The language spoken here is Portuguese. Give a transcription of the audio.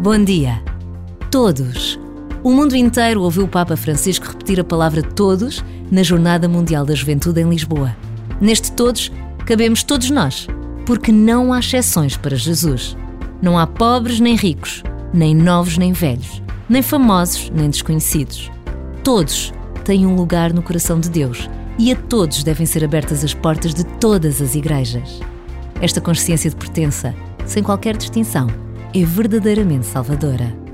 Bom dia. Todos. O mundo inteiro ouviu o Papa Francisco repetir a palavra todos na Jornada Mundial da Juventude em Lisboa. Neste todos, cabemos todos nós, porque não há exceções para Jesus. Não há pobres nem ricos, nem novos nem velhos, nem famosos nem desconhecidos. Todos têm um lugar no coração de Deus e a todos devem ser abertas as portas de todas as igrejas. Esta consciência de pertença, sem qualquer distinção, é verdadeiramente salvadora.